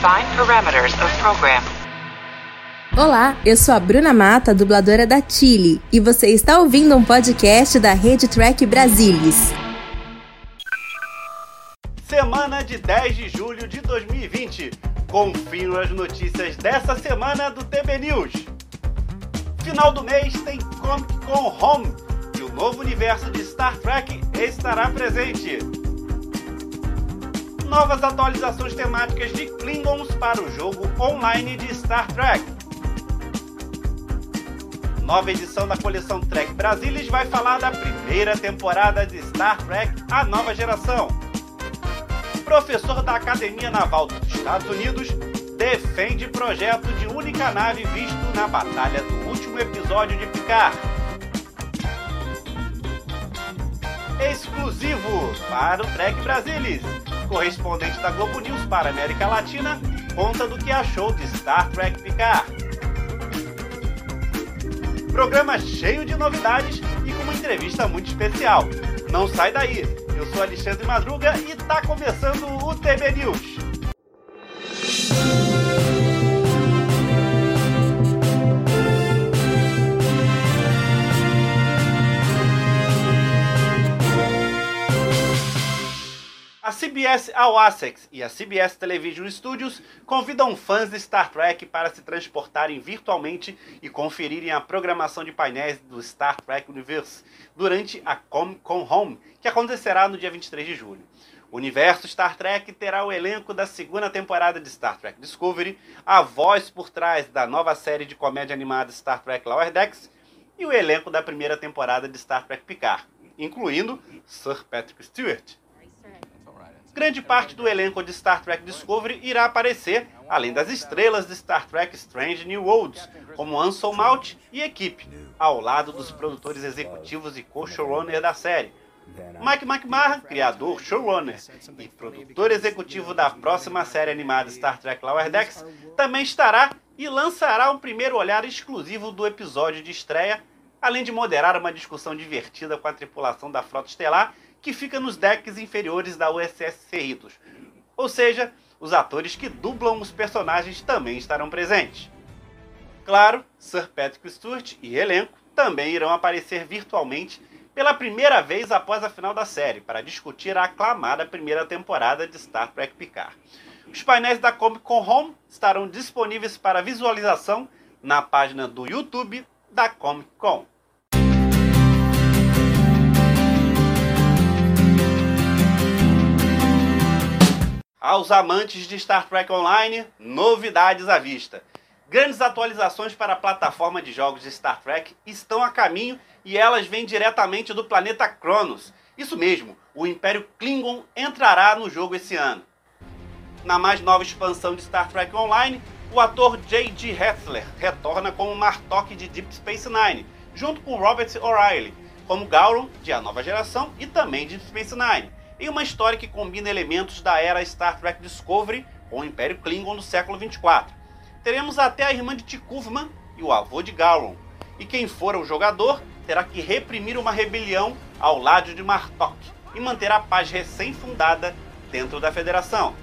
Define parameters of program. Olá, eu sou a Bruna Mata, dubladora da Chile, e você está ouvindo um podcast da Rede Track Brasilis. Semana de 10 de julho de 2020. Confiro as notícias dessa semana do TB News. Final do mês tem Comic Con Home e o novo universo de Star Trek estará presente. Novas atualizações temáticas de Klingons para o jogo online de Star Trek. Nova edição da coleção Trek Brasilis vai falar da primeira temporada de Star Trek A Nova Geração. Professor da Academia Naval dos Estados Unidos defende projeto de única nave visto na batalha do último episódio de Picard. Exclusivo para o Trek Brasilis. Correspondente da Globo News para a América Latina conta do que achou de Star Trek Picard. Programa cheio de novidades e com uma entrevista muito especial. Não sai daí! Eu sou Alexandre Madruga e tá começando o TB News. A CBS All Access e a CBS Television Studios convidam fãs de Star Trek para se transportarem virtualmente e conferirem a programação de painéis do Star Trek Universe durante a Comic Con Home, que acontecerá no dia 23 de julho. O universo Star Trek terá o elenco da segunda temporada de Star Trek Discovery, a voz por trás da nova série de comédia animada Star Trek Lower Decks e o elenco da primeira temporada de Star Trek Picard, incluindo Sir Patrick Stewart. Grande parte do elenco de Star Trek Discovery irá aparecer, além das estrelas de Star Trek Strange New Worlds, como Anson Mount e equipe, ao lado dos produtores executivos e co-showrunner da série. Mike McMahon, criador, showrunner e produtor executivo da próxima série animada Star Trek Lower Decks, também estará e lançará um primeiro olhar exclusivo do episódio de estreia, além de moderar uma discussão divertida com a tripulação da Frota Estelar que fica nos decks inferiores da USS Cerritos. Ou seja, os atores que dublam os personagens também estarão presentes. Claro, Sir Patrick Stewart e elenco também irão aparecer virtualmente pela primeira vez após a final da série, para discutir a aclamada primeira temporada de Star Trek Picard. Os painéis da Comic Con Home estarão disponíveis para visualização na página do YouTube da Comic Con. Aos amantes de Star Trek Online, novidades à vista. Grandes atualizações para a plataforma de jogos de Star Trek estão a caminho e elas vêm diretamente do planeta Cronos. Isso mesmo, o Império Klingon entrará no jogo esse ano. Na mais nova expansão de Star Trek Online, o ator J.G. Hetzler retorna como Martok de Deep Space Nine, junto com Robert O'Reilly, como Gowron de A Nova Geração e também de Deep Space Nine em uma história que combina elementos da era Star Trek Discovery com o Império Klingon do século 24. Teremos até a irmã de Tikuvman e o avô de Gowron, e quem for o jogador terá que reprimir uma rebelião ao lado de Martok e manter a paz recém-fundada dentro da Federação.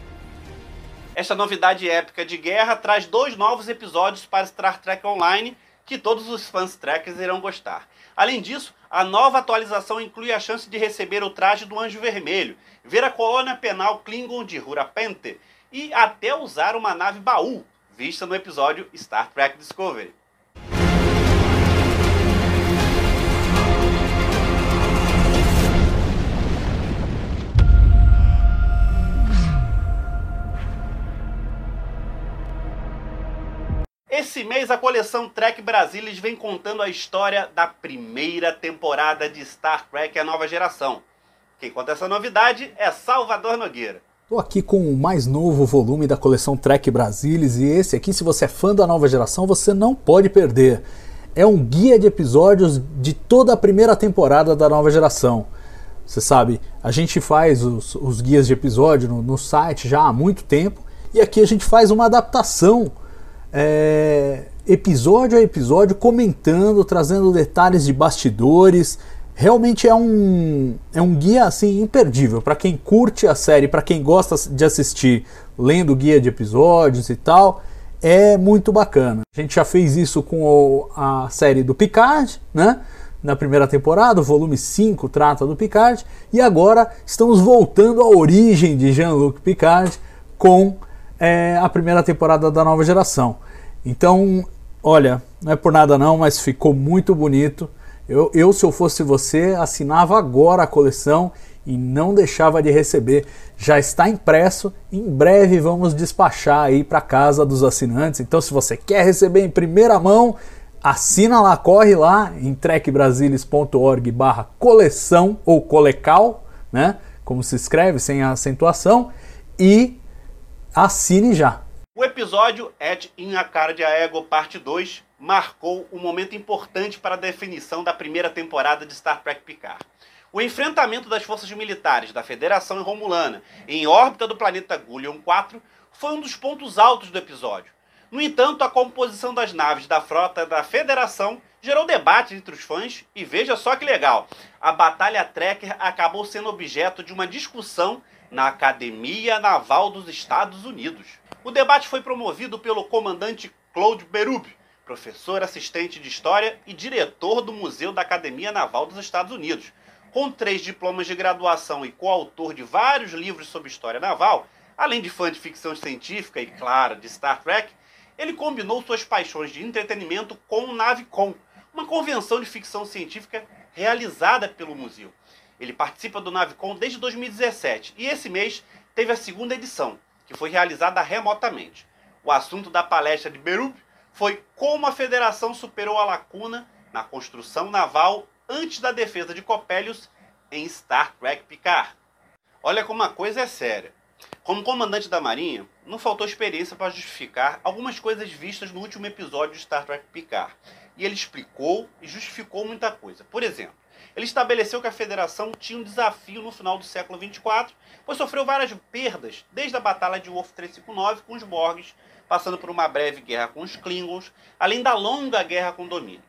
Esta novidade épica de guerra traz dois novos episódios para Star Trek Online que todos os fãs trekkers irão gostar. Além disso, a nova atualização inclui a chance de receber o traje do Anjo Vermelho, ver a colônia penal Klingon de Hurapente e até usar uma nave baú, vista no episódio Star Trek Discovery. Esse mês a coleção Trek Brasilis vem contando a história da primeira temporada de Star Trek A Nova Geração. Quem conta essa novidade é Salvador Nogueira. Estou aqui com o mais novo volume da coleção Trek Brasilis e esse aqui, se você é fã da nova geração, você não pode perder. É um guia de episódios de toda a primeira temporada da nova geração. Você sabe, a gente faz os, os guias de episódio no, no site já há muito tempo e aqui a gente faz uma adaptação é, episódio a episódio, comentando, trazendo detalhes de bastidores, realmente é um, é um guia assim imperdível para quem curte a série, para quem gosta de assistir lendo guia de episódios e tal. É muito bacana. A gente já fez isso com o, a série do Picard, né? Na primeira temporada, o volume 5 trata do Picard, e agora estamos voltando à origem de Jean-Luc Picard com é, a primeira temporada da nova geração. Então, olha, não é por nada não, mas ficou muito bonito. Eu, eu, se eu fosse você, assinava agora a coleção e não deixava de receber. Já está impresso, em breve vamos despachar aí para casa dos assinantes. Então, se você quer receber em primeira mão, assina lá, corre lá em trekbrasilis.org/barra coleção ou colecal, né? Como se escreve sem acentuação e assine já. O episódio Ed in a Cara de Aego, parte 2, marcou um momento importante para a definição da primeira temporada de Star Trek Picard. O enfrentamento das forças militares da Federação Romulana em órbita do planeta Gullion 4 foi um dos pontos altos do episódio. No entanto, a composição das naves da frota da Federação gerou debate entre os fãs e veja só que legal, a Batalha Trekker acabou sendo objeto de uma discussão na Academia Naval dos Estados Unidos. O debate foi promovido pelo comandante Claude Berube, professor assistente de História e diretor do Museu da Academia Naval dos Estados Unidos. Com três diplomas de graduação e coautor de vários livros sobre história naval, além de fã de ficção científica e, claro, de Star Trek, ele combinou suas paixões de entretenimento com o Navicon, uma convenção de ficção científica realizada pelo museu. Ele participa do Navicon desde 2017 e esse mês teve a segunda edição, que foi realizada remotamente. O assunto da palestra de Berube foi como a federação superou a lacuna na construção naval antes da defesa de Copélios em Star Trek Picard. Olha como a coisa é séria. Como comandante da Marinha, não faltou experiência para justificar algumas coisas vistas no último episódio de Star Trek Picard. E ele explicou e justificou muita coisa. Por exemplo, ele estabeleceu que a federação tinha um desafio no final do século 24, pois sofreu várias perdas, desde a batalha de Wolf 359 com os Borgs, passando por uma breve guerra com os Klingons, além da longa guerra com o domínio.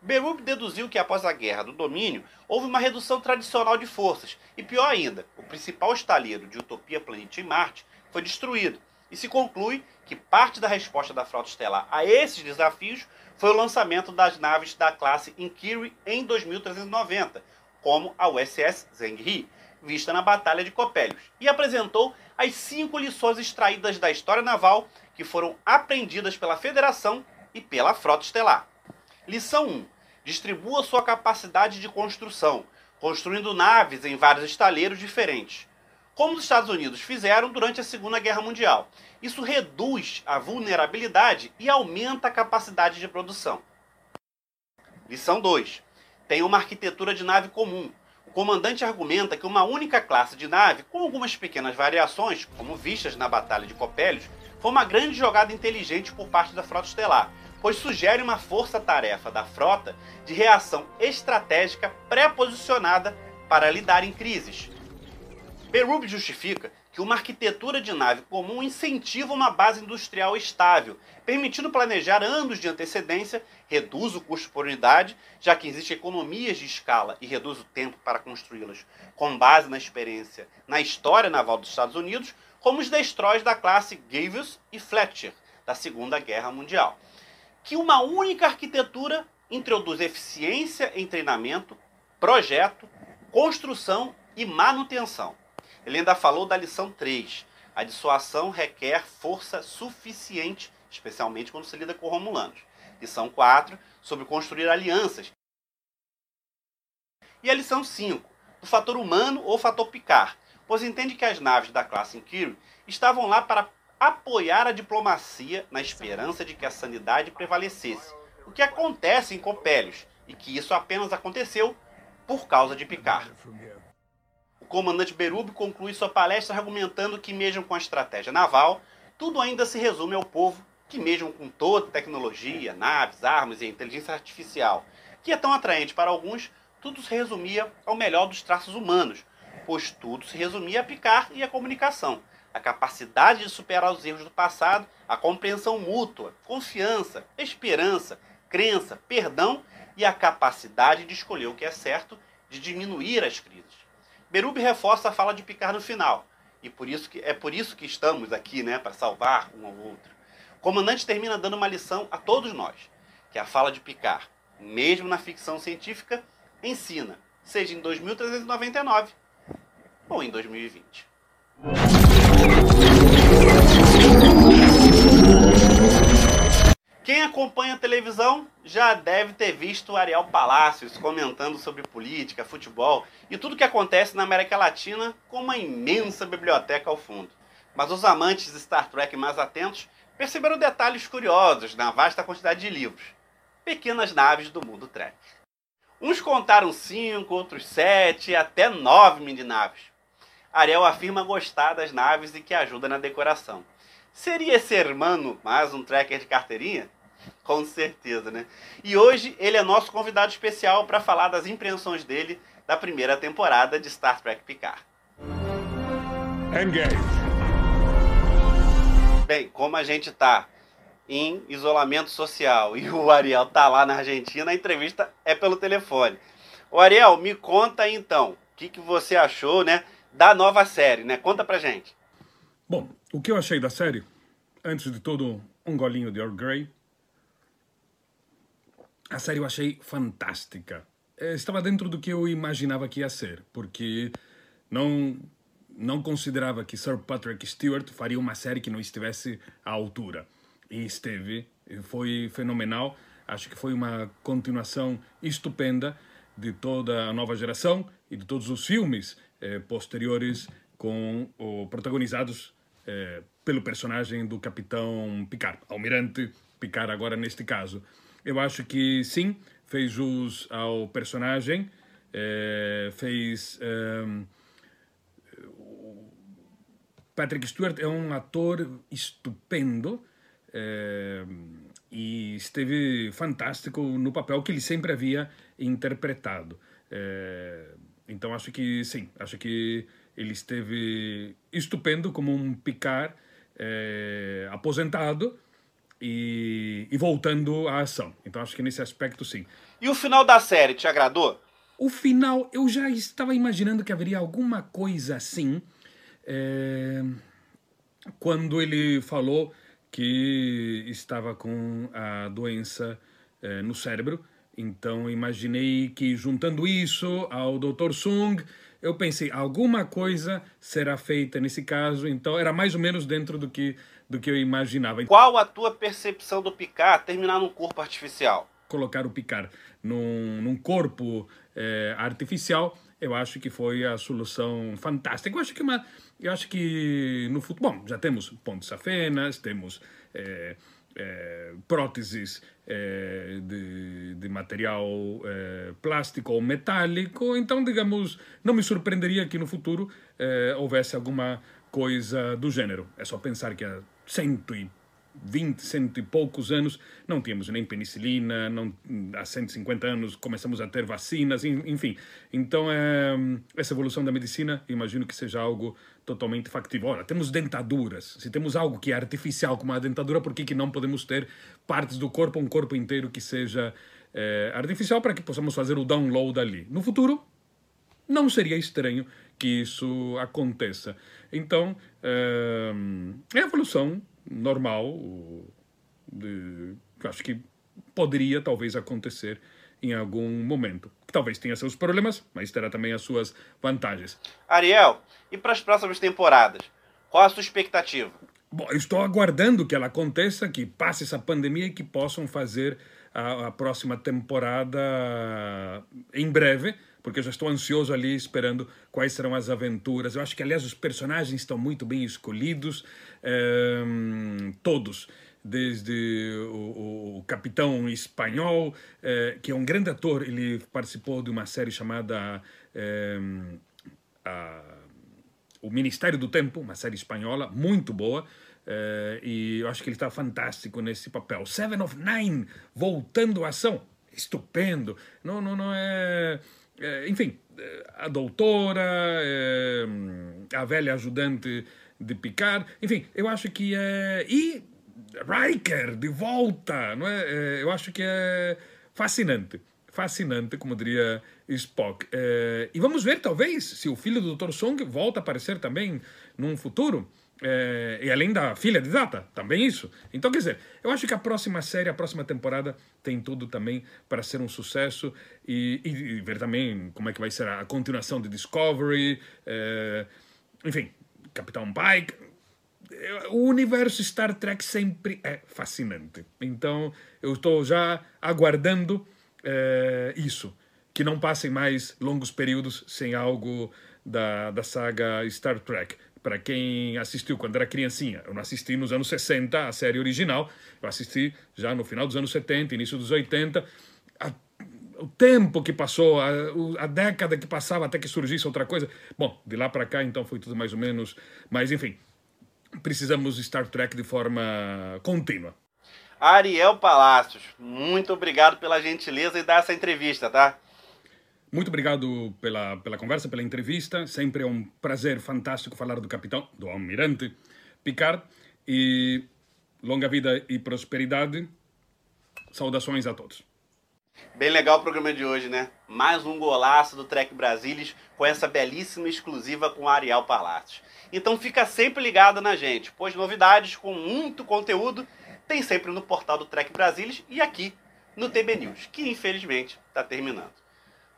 Berube deduziu que após a guerra do domínio, houve uma redução tradicional de forças, e pior ainda, o principal estaleiro de Utopia Planet em Marte foi destruído, e se conclui que parte da resposta da frota estelar a esses desafios foi o lançamento das naves da classe Inquiry em 2390, como a USS Zheng vista na Batalha de Copélios, e apresentou as cinco lições extraídas da história naval que foram aprendidas pela Federação e pela Frota Estelar. Lição 1. Distribua sua capacidade de construção, construindo naves em vários estaleiros diferentes como os Estados Unidos fizeram durante a Segunda Guerra Mundial. Isso reduz a vulnerabilidade e aumenta a capacidade de produção. Lição 2. Tem uma arquitetura de nave comum. O comandante argumenta que uma única classe de nave, com algumas pequenas variações, como vistas na Batalha de Copélios, foi uma grande jogada inteligente por parte da Frota Estelar, pois sugere uma força-tarefa da frota de reação estratégica pré-posicionada para lidar em crises, Berube justifica que uma arquitetura de nave comum incentiva uma base industrial estável, permitindo planejar anos de antecedência, reduz o custo por unidade, já que existem economias de escala e reduz o tempo para construí-las, com base na experiência na história naval dos Estados Unidos, como os destroys da classe Gavious e Fletcher, da Segunda Guerra Mundial. Que uma única arquitetura introduz eficiência em treinamento, projeto, construção e manutenção ele ainda falou da lição 3. A dissuasão requer força suficiente, especialmente quando se lida com romulanos. Lição 4, sobre construir alianças. E a lição 5, do fator humano ou fator picar, pois entende que as naves da classe Inquiry estavam lá para apoiar a diplomacia na esperança de que a sanidade prevalecesse, o que acontece em Copélios, e que isso apenas aconteceu por causa de Picard comandante Berube conclui sua palestra argumentando que, mesmo com a estratégia naval, tudo ainda se resume ao povo, que, mesmo com toda tecnologia, naves, armas e inteligência artificial, que é tão atraente para alguns, tudo se resumia ao melhor dos traços humanos, pois tudo se resumia a picar e a comunicação, a capacidade de superar os erros do passado, a compreensão mútua, confiança, esperança, crença, perdão e a capacidade de escolher o que é certo de diminuir as crises. Berube reforça a fala de Picard no final, e por isso que, é por isso que estamos aqui, né, para salvar um ao outro. O comandante termina dando uma lição a todos nós, que a fala de Picard, mesmo na ficção científica, ensina, seja em 2399 ou em 2020. Quem acompanha a televisão já deve ter visto Ariel Palácios comentando sobre política, futebol e tudo que acontece na América Latina com uma imensa biblioteca ao fundo. Mas os amantes de Star Trek mais atentos perceberam detalhes curiosos na vasta quantidade de livros. Pequenas naves do mundo Trek. Uns contaram cinco, outros sete, até nove mini-naves. Ariel afirma gostar das naves e que ajuda na decoração. Seria esse hermano mais um tracker de carteirinha? Com certeza, né? E hoje ele é nosso convidado especial para falar das impressões dele da primeira temporada de Star Trek Picard. Engage. Bem, como a gente tá em isolamento social e o Ariel tá lá na Argentina, a entrevista é pelo telefone. O Ariel, me conta então, o que, que você achou, né, da nova série, né? Conta pra gente. Bom, o que eu achei da série? Antes de tudo, um golinho de Earl Grey. A série eu achei fantástica. Eh, Estava dentro do que eu imaginava que ia ser, porque não não considerava que Sir Patrick Stewart faria uma série que não estivesse à altura. E esteve, foi fenomenal. Acho que foi uma continuação estupenda de toda a nova geração e de todos os filmes eh, posteriores com o, protagonizados eh, pelo personagem do Capitão Picard, Almirante Picard agora neste caso. Eu acho que sim, fez jus ao personagem, eh, fez... ehm, Patrick Stewart é um ator estupendo eh, e esteve fantástico no papel que ele sempre havia interpretado. Eh, então acho que sim, acho que ele esteve estupendo como um Picard aposentado e, e voltando à ação. Então acho que nesse aspecto sim. E o final da série, te agradou? O final, eu já estava imaginando que haveria alguma coisa assim é, quando ele falou que estava com a doença é, no cérebro. Então imaginei que juntando isso ao Dr. Sung, eu pensei alguma coisa será feita nesse caso. Então era mais ou menos dentro do que do que eu imaginava. Qual a tua percepção do Picard terminar num corpo artificial? colocar o Picard num, num corpo eh, artificial, eu acho que foi a solução fantástica. Eu acho que uma, eu acho que no futuro, bom, já temos pontes safenas, temos eh, eh, próteses eh, de, de material eh, plástico ou metálico, então, digamos, não me surpreenderia que no futuro houvesse alguma coisa do gênero. É só pensar que há cento e 20, cento e poucos anos, não tínhamos nem penicilina, não, há 150 anos começamos a ter vacinas, en- enfim. Então, é, essa evolução da medicina, imagino que seja algo totalmente factível. Ora, temos dentaduras. Se temos algo que é artificial, como a dentadura, por que, que não podemos ter partes do corpo, um corpo inteiro que seja eh, artificial, para que possamos fazer o download ali? No futuro, não seria estranho que isso aconteça. Então, eh, é a evolução normal, de, acho que poderia talvez acontecer em algum momento. Que talvez tenha seus problemas, mas terá também as suas vantagens. Ariel, e para as próximas temporadas? Qual a sua expectativa? Bom, eu estou aguardando que ela aconteça, que passe essa pandemia e que possam fazer a, a próxima temporada em breve, porque eu já estou ansioso ali esperando quais serão as aventuras. Eu acho que, aliás, os personagens estão muito bem escolhidos, ehm, todos. Desde o, o- capitão espanhol, eh, que é um grande ator, ele participou de uma série chamada ehm, a- o Ministério do Tempo, uma série espanhola muito boa, eh, e eu acho que ele está fantástico nesse papel. Seven of Nine, voltando à ação, estupendo. Não, não, não é. É, enfim, eh, a doutora, eh, a velha ajudante de Picard, enfim, eu acho que é. E Riker, de volta, não é? Eh, Eu acho que é fascinante. fascinante, como diria Spock. E vamos ver, talvez, se o filho do Dr. Song volta a aparecer também num futuro. É, e além da filha de Data, também isso. Então, quer dizer, eu acho que a próxima série, a próxima temporada tem tudo também para ser um sucesso e, e, e, ver também como é que vai ser a continuação de Discovery, é, enfim, Capitão Pike. O universo Star Trek sempre é fascinante. Então, eu estou já aguardando é, isso. Que não passem mais longos períodos sem algo da, da saga Star Trek para quem assistiu quando era criancinha, eu não assisti nos anos 60 a série original, eu assisti já no final dos anos 70, início dos 80. A, o tempo que passou, a, a, década que passava até que surgisse outra coisa. Bom, de lá para cá então foi tudo mais ou menos. Mas enfim, precisamos de Star Trek de forma contínua. Ariel Palacios, muito obrigado pela gentileza e dar essa entrevista, tá? Muito obrigado pela, pela conversa, pela entrevista. Sempre é um prazer fantástico falar do capitão, do almirante Picard. E longa vida e prosperidade. Saudações a todos. Bem legal o programa de hoje, né? Mais um golaço do Trek Brasilis com essa belíssima exclusiva com Ariel Palácios. Então fica sempre ligado na gente, pois novidades com muito conteúdo tem sempre no portal do Trek Brasilis e aqui no TB News, que infelizmente está terminando.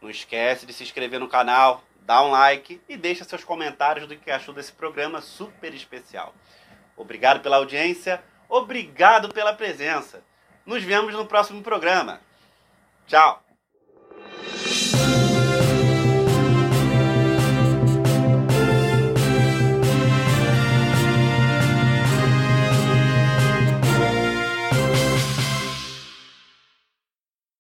Não esquece de se inscrever no canal, dá um like e deixa seus comentários do que achou desse programa super especial. Obrigado pela audiência, obrigado pela presença. Nos vemos no próximo programa. Tchau!